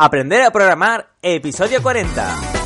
Aprender a programar, episodio 40.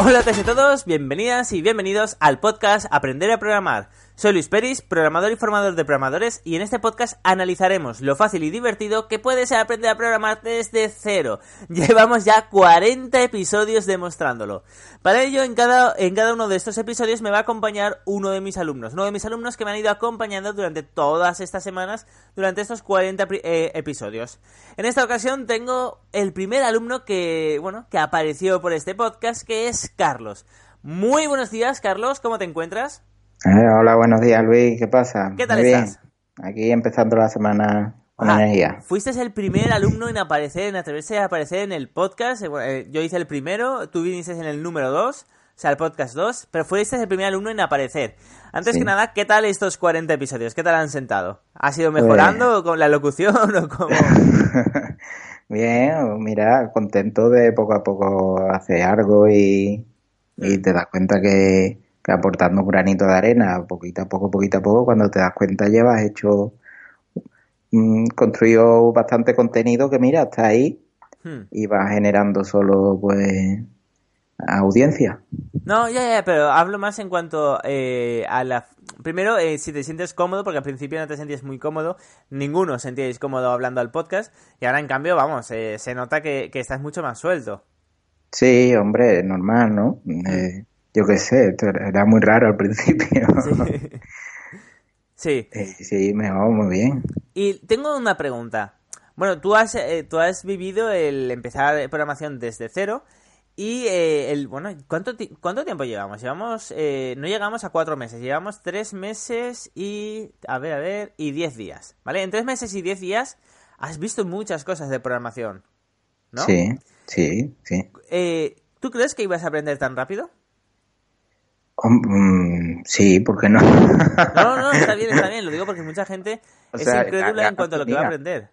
Hola a todos, bienvenidas y bienvenidos al podcast Aprender a programar. Soy Luis Peris, programador y formador de programadores, y en este podcast analizaremos lo fácil y divertido que puede ser aprender a programar desde cero. Llevamos ya 40 episodios demostrándolo. Para ello, en cada, en cada uno de estos episodios me va a acompañar uno de mis alumnos, uno de mis alumnos que me han ido acompañando durante todas estas semanas, durante estos 40 eh, episodios. En esta ocasión tengo el primer alumno que, bueno, que apareció por este podcast, que es Carlos. Muy buenos días, Carlos, ¿cómo te encuentras? Eh, hola, buenos días, Luis. ¿Qué pasa? ¿Qué tal estás? Aquí empezando la semana con energía. Fuiste el primer alumno en aparecer, en atreverse a aparecer en el podcast. Eh, eh, yo hice el primero, tú viniste en el número 2, o sea, el podcast 2, pero fuiste el primer alumno en aparecer. Antes que nada, ¿qué tal estos 40 episodios? ¿Qué tal han sentado? ¿Ha sido mejorando con la locución o cómo? Bien, mira, contento de poco a poco hacer algo y, y te das cuenta que aportando un granito de arena, poquito a poco, poquito a poco, cuando te das cuenta llevas hecho, mm, construido bastante contenido que mira, está ahí hmm. y va generando solo pues audiencia. No, ya, ya, pero hablo más en cuanto eh, a la... Primero, eh, si te sientes cómodo, porque al principio no te sentías muy cómodo, ninguno sentíais cómodo hablando al podcast, y ahora en cambio, vamos, eh, se nota que, que, estás mucho más suelto. Sí, hombre, normal, ¿no? Hmm. Eh, yo qué sé, era muy raro al principio. Sí. sí. sí, me va muy bien. Y tengo una pregunta. Bueno, tú has, eh, tú has vivido el empezar programación desde cero y eh, el bueno, ¿cuánto, ¿cuánto tiempo llevamos? Llevamos, eh, no llegamos a cuatro meses, llevamos tres meses y, a ver, a ver, y diez días, ¿vale? En tres meses y diez días has visto muchas cosas de programación, ¿no? Sí, sí, sí. ¿Tú crees que ibas a aprender tan rápido? Mm, sí, ¿por qué no? no, no, está bien, está bien. Lo digo porque mucha gente es incrédula en cuanto a lo que va a aprender.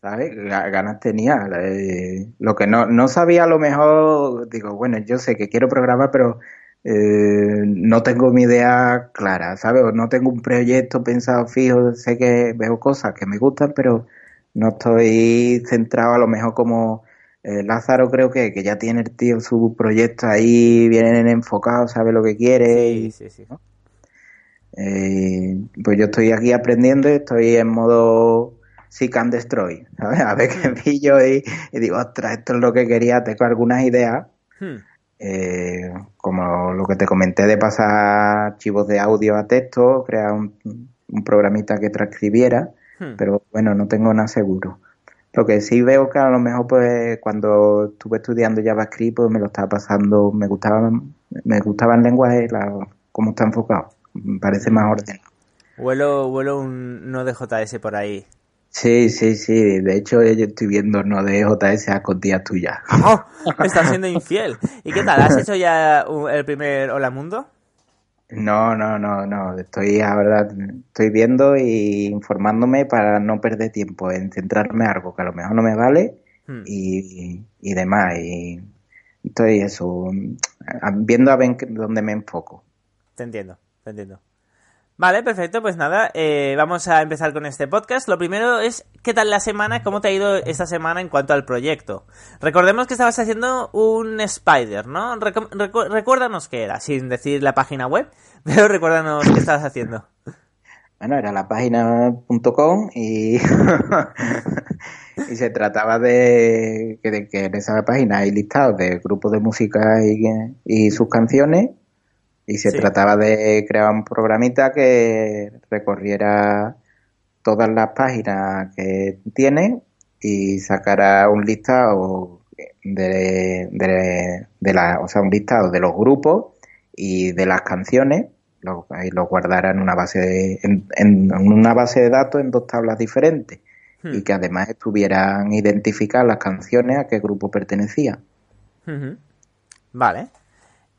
¿Sabes? Ganas tenía. Eh, lo que no, no sabía a lo mejor, digo, bueno, yo sé que quiero programar, pero eh, no tengo mi idea clara, ¿sabes? O no tengo un proyecto pensado fijo, sé que veo cosas que me gustan, pero no estoy centrado a lo mejor como eh, Lázaro creo que, que, ya tiene el tío su proyecto ahí bien enfocado, sabe lo que quiere. Sí, sí, sí. Eh, pues yo estoy aquí aprendiendo y estoy en modo Seek and Destroy, ¿sabes? A ver qué pillo y, y, digo, ostras, esto es lo que quería, tengo algunas ideas. Hmm. Eh, como lo que te comenté de pasar archivos de audio a texto, crear un, un programita que transcribiera, hmm. pero bueno, no tengo nada seguro. Lo que sí veo que a lo mejor pues cuando estuve estudiando JavaScript pues me lo estaba pasando, me gustaba, me gustaba el lenguaje, la, cómo está enfocado, me parece más ordenado. Vuelo, vuelo un Node.js por ahí. Sí, sí, sí. De hecho, yo estoy viendo Node.js a días tuyas. ¡Oh! Me estás siendo infiel. ¿Y qué tal? ¿Has hecho ya el primer Hola Mundo? No, no, no, no. Estoy ahora estoy viendo y informándome para no perder tiempo en centrarme en algo que a lo mejor no me vale hmm. y, y, demás. Y estoy eso, viendo a ver dónde me enfoco. Te entiendo, te entiendo. Vale, perfecto, pues nada, eh, vamos a empezar con este podcast. Lo primero es, ¿qué tal la semana? ¿Cómo te ha ido esta semana en cuanto al proyecto? Recordemos que estabas haciendo un Spider, ¿no? recuérdanos qué era, sin decir la página web, pero recuérdanos qué estabas haciendo. Bueno, era la página.com y, y se trataba de que, en esa página hay listados de grupos de música y sus canciones y se trataba de crear un programita que recorriera todas las páginas que tiene y sacara un listado de, de, la, o sea, un listado de los grupos y de las canciones lo, y lo guardara en una base de, en, una base de datos en dos tablas diferentes y hmm. que además estuvieran identificadas las canciones a qué grupo pertenecía. Vale.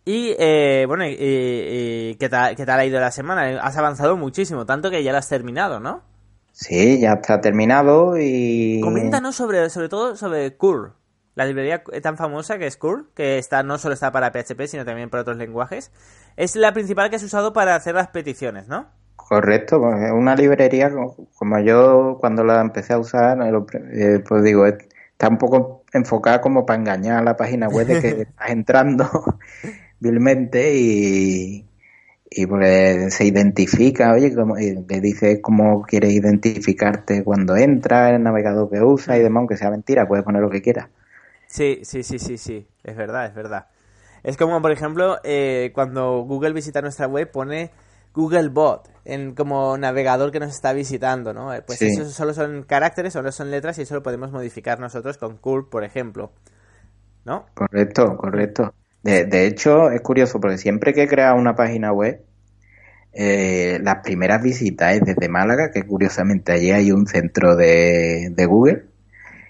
Y eh, bueno, ¿qué, tal, ¿qué tal ha ido la semana? Has avanzado muchísimo, tanto que ya la has terminado, ¿no? Sí, ya está terminado y... Coméntanos sobre, sobre todo sobre Curl. la librería tan famosa que es Curl, que está no solo está para PHP, sino también para otros lenguajes, es la principal que has usado para hacer las peticiones, ¿no? Correcto, pues, es una librería como yo cuando la empecé a usar, eh, pues digo, está un poco enfocada como para engañar a la página web de que estás entrando vilmente y, y pues se identifica, oye, como, le dice cómo quieres identificarte cuando entras, el navegador que usa y demás, aunque sea mentira, puedes poner lo que quieras. Sí, sí, sí, sí, sí, es verdad, es verdad. Es como, por ejemplo, eh, cuando Google visita nuestra web, pone Google Bot en como navegador que nos está visitando, ¿no? Eh, pues eso solo son caracteres, solo son letras y eso lo podemos modificar nosotros con curl, por ejemplo. ¿No? Correcto, correcto. De, hecho, es curioso porque siempre que he creado una página web, eh, las primeras visitas es desde Málaga, que curiosamente allí hay un centro de, de Google.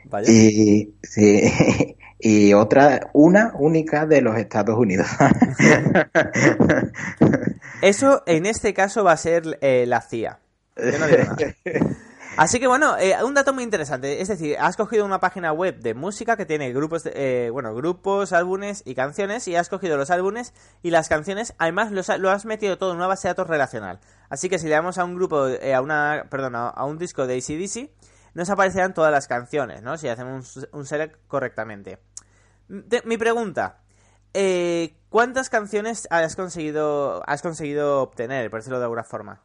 Vaya. Y, sí, y otra, una única de los Estados Unidos. Eso en este caso va a ser eh, la CIA. Así que bueno, eh, un dato muy interesante. Es decir, has cogido una página web de música que tiene grupos, eh, bueno, grupos, álbumes y canciones, y has cogido los álbumes y las canciones. Además, lo has metido todo en una base de datos relacional. Así que si le damos a un grupo, a una, perdón, a un disco de ACDC, nos aparecerán todas las canciones, ¿no? Si hacemos un select correctamente. mi pregunta, eh, ¿cuántas canciones has conseguido, has conseguido obtener, por decirlo de alguna forma?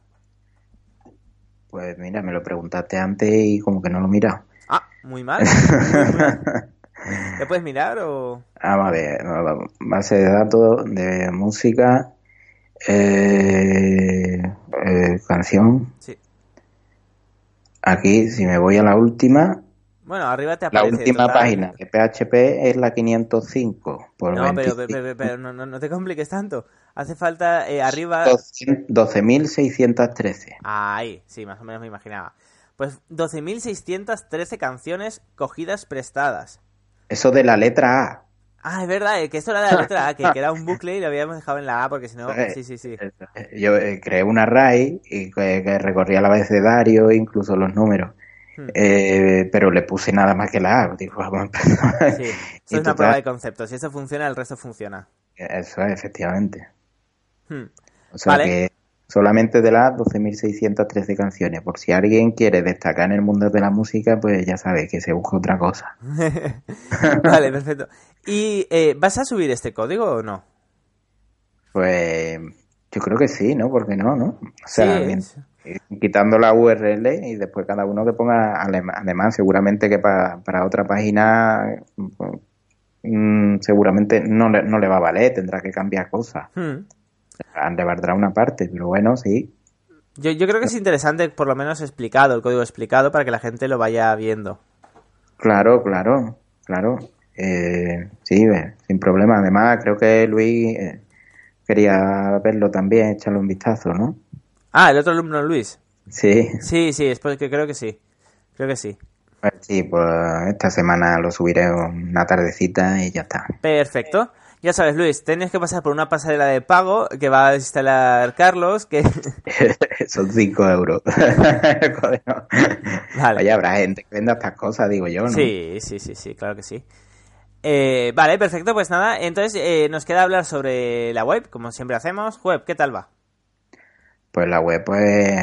Pues mira, me lo preguntaste antes y como que no lo mira. Ah, muy mal. ¿Te puedes mirar o...? Ah, vale, base de datos de música, eh, eh, canción. Sí. Aquí, si me voy a la última. Bueno, arriba te aparece. La última página de PHP es la 505. Por no, pero, pero, no, no, te compliques tanto. Hace falta eh, arriba. 12.613. Ahí, sí, más o menos me imaginaba. Pues 12.613 canciones cogidas prestadas. Eso de la letra A. Ah, es verdad, que esto era de la letra A, que, era un bucle y lo habíamos dejado en la A porque si no... Eh, sí, sí, sí. Yo eh, creé una array y que, recorría el abecedario, incluso los números. Hmm. Eh, pero le puse nada más que la A. Digo, vamos a Sí, eso es una prueba de concepto. Si eso funciona, el resto funciona. Eso es, efectivamente. Hmm. O sea que solamente de las 12.613 canciones. Por si alguien quiere destacar en el mundo de la música, pues ya sabe que se busca otra cosa. vale, perfecto. ¿Y eh, vas a subir este código o no? Pues yo creo que sí, ¿no? Porque no, ¿no? O sea, quitando la URL y después cada uno que ponga alemán, seguramente que para, para otra página mm, seguramente no le, no le va a valer, tendrá que cambiar cosas. Hmm le valdrá una parte, pero bueno, sí. Yo, yo creo que es interesante, por lo menos explicado, el código explicado, para que la gente lo vaya viendo. Claro, claro, claro. Eh, sí, sin problema. Además, creo que Luis eh, quería verlo también, echarle un vistazo, ¿no? Ah, el otro alumno Luis. Sí. Sí, sí, es porque creo que sí. Creo que sí. Pues sí, pues esta semana lo subiré una tardecita y ya está. Perfecto. Ya sabes, Luis, tienes que pasar por una pasarela de pago que va a instalar Carlos, que... Son 5 euros. vale. Vaya, habrá gente que venda estas cosas, digo yo, ¿no? Sí, sí, sí, sí, claro que sí. Eh, vale, perfecto, pues nada, entonces eh, nos queda hablar sobre la web, como siempre hacemos. Web, ¿qué tal va? Pues la web, pues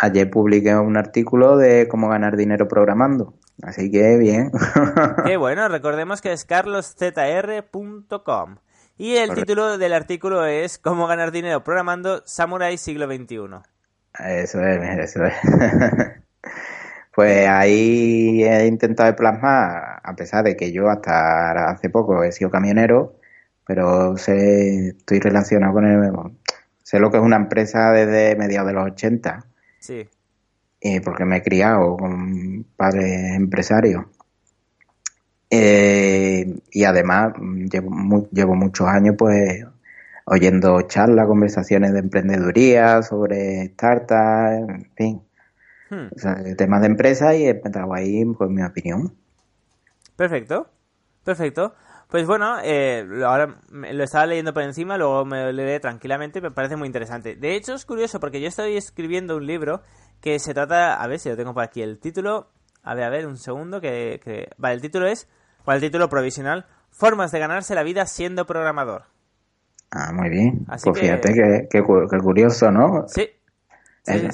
ayer publiqué un artículo de cómo ganar dinero programando. Así que bien. Qué bueno, recordemos que es carloszr.com. Y el título del artículo es Cómo ganar dinero programando Samurai siglo XXI. Eso es, eso es. pues ahí he intentado plasmar, a pesar de que yo hasta hace poco he sido camionero, pero sé, estoy relacionado con el... Sé lo que es una empresa desde mediados de los 80. Sí. Eh, porque me he criado con padres empresarios. Eh, y además llevo, llevo muchos años pues oyendo charlas, conversaciones de emprendeduría, sobre startups, en fin. Hmm. temas de empresa y he ahí pues mi opinión. Perfecto, perfecto. Pues bueno, eh, ahora lo estaba leyendo por encima, luego me lo leeré tranquilamente, me parece muy interesante. De hecho es curioso porque yo estoy escribiendo un libro que se trata, a ver si lo tengo por aquí, el título, a ver, a ver, un segundo, que, vale, el título es o el título provisional, Formas de ganarse la vida siendo programador. Ah, muy bien. pues fíjate que, que, curioso, ¿no? Sí,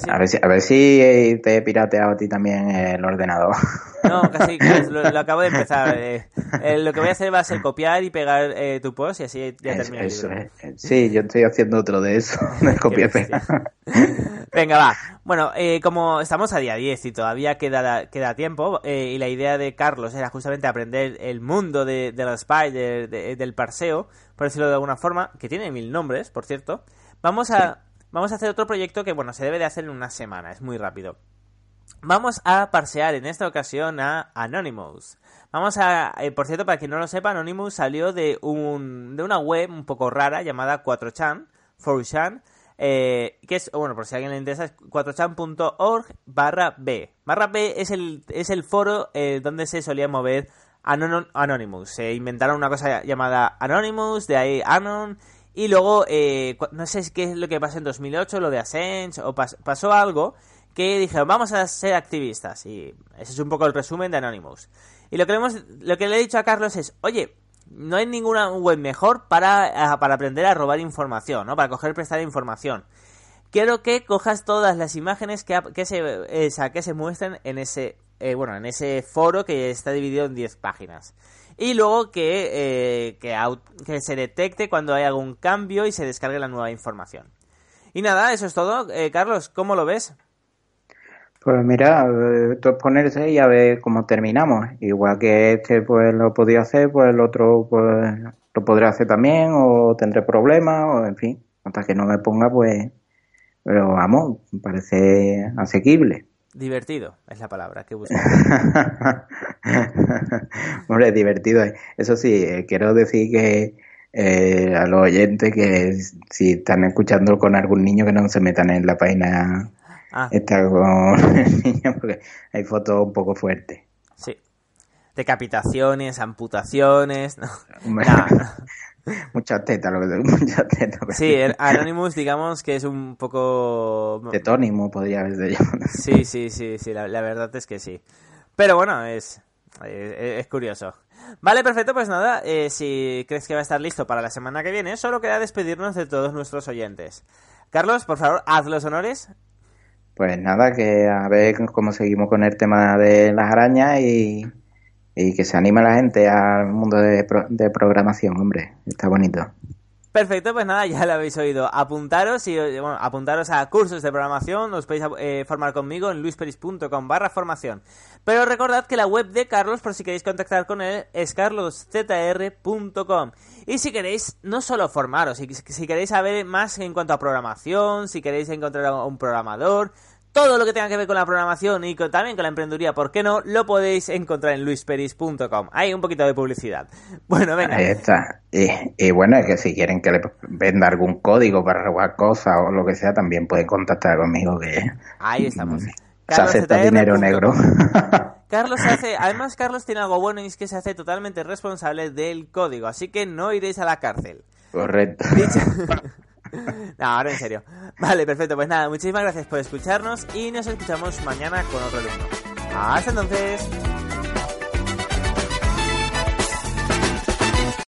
a, ver si, a ver si eh, te he pirateado a ti también el ordenador. No, casi, lo, acabo de empezar. Eh, eh, lo que voy a hacer va a ser copiar y pegar tu post y así ya termina el libro. Sí, yo estoy haciendo otro de eso, de copiar Venga, va. Bueno, como estamos a día 10 y todavía queda, queda tiempo, y la idea de Carlos era justamente aprender el mundo de, de los spy, del parseo, por decirlo de alguna forma, que tiene mil nombres, por cierto, vamos a vamos a hacer otro proyecto que, bueno, se debe de hacer en una semana, es muy rápido. Vamos a parsear en esta ocasión a Anonymous. Vamos a, eh, por cierto, para quien no lo sepa, Anonymous salió de, un, de una web un poco rara llamada 4chan, 4chan, eh, que es, bueno, por si alguien le interesa, es 4chan.org barra B. Barra B es el, es el foro eh, donde se solía mover Anonymous. Se inventaron una cosa llamada Anonymous, de ahí Anon, y luego, eh, no sé qué es lo que pasó en 2008, lo de Assange, o pasó algo que dijeron, vamos a ser activistas. Y ese es un poco el resumen de Anonymous. Y lo que hemos, lo que le he dicho a Carlos es, oye, no hay ninguna web mejor para, para aprender a robar información, ¿no? Para coger prestar información. Quiero que cojas todas las imágenes que, que, se, que se muestren en ese, eh, bueno, en ese foro que está dividido en 10 páginas y luego que, eh, que, se detecte cuando hay algún cambio y se descargue la nueva información. Y nada, eso es todo. Eh, Carlos, ¿cómo lo ves? Pues mira, eh, ponerse y a ver cómo terminamos. Igual que este pues lo podía hacer, pues el otro pues lo podré hacer también o tendré problemas o en fin, hasta que no me ponga pues pero vamos, parece asequible. Divertido es la palabra que busco. Hombre, divertido. Eso sí, eh, quiero decir que eh, a los oyentes que si están escuchando con algún niño que no se metan en la página ah. esta con el niño porque hay fotos un poco fuertes. Sí. Decapitaciones, amputaciones. No. Mucha teta, lo que mucha teta. Sí, el Anonymous, digamos que es un poco. Tetónimo, podría haber Sí, sí, sí, sí, la, verdad es que sí. Pero bueno, es, es, curioso. Vale, perfecto, pues nada, eh, si crees que va a estar listo para la semana que viene, solo queda despedirnos de todos nuestros oyentes. Carlos, por favor, haz los honores. Pues nada, que a ver cómo seguimos con el tema de las arañas y que se anime la gente al mundo de, de programación, hombre, está bonito. Perfecto, pues nada, ya lo habéis oído. Apuntaros y bueno, apuntaros a cursos de programación, os podéis eh, formar conmigo en luisperis.com barra formación. Pero recordad que la web de Carlos, por si queréis contactar con él, es carloszr.com. Y si queréis no solo formaros, si, si queréis saber más en cuanto a programación, si queréis encontrar a un programador, todo lo que tenga que ver con la programación y también con la emprendeduría, ¿por qué no? Lo podéis encontrar en luisperis.com. Hay un poquito de publicidad. Bueno, venga. Ahí está. Y, bueno, es que si quieren que le venda algún código para robar cosas o lo que sea, también pueden contactar conmigo que... Ahí estamos. Se acepta dinero negro. Carlos hace, además Carlos tiene algo bueno y es que se hace totalmente responsable del código, así que no iréis a la cárcel. Correcto. no, ahora en serio. Vale, perfecto. Pues nada, muchísimas gracias por escucharnos y nos escuchamos mañana con otro alumno. Hasta entonces.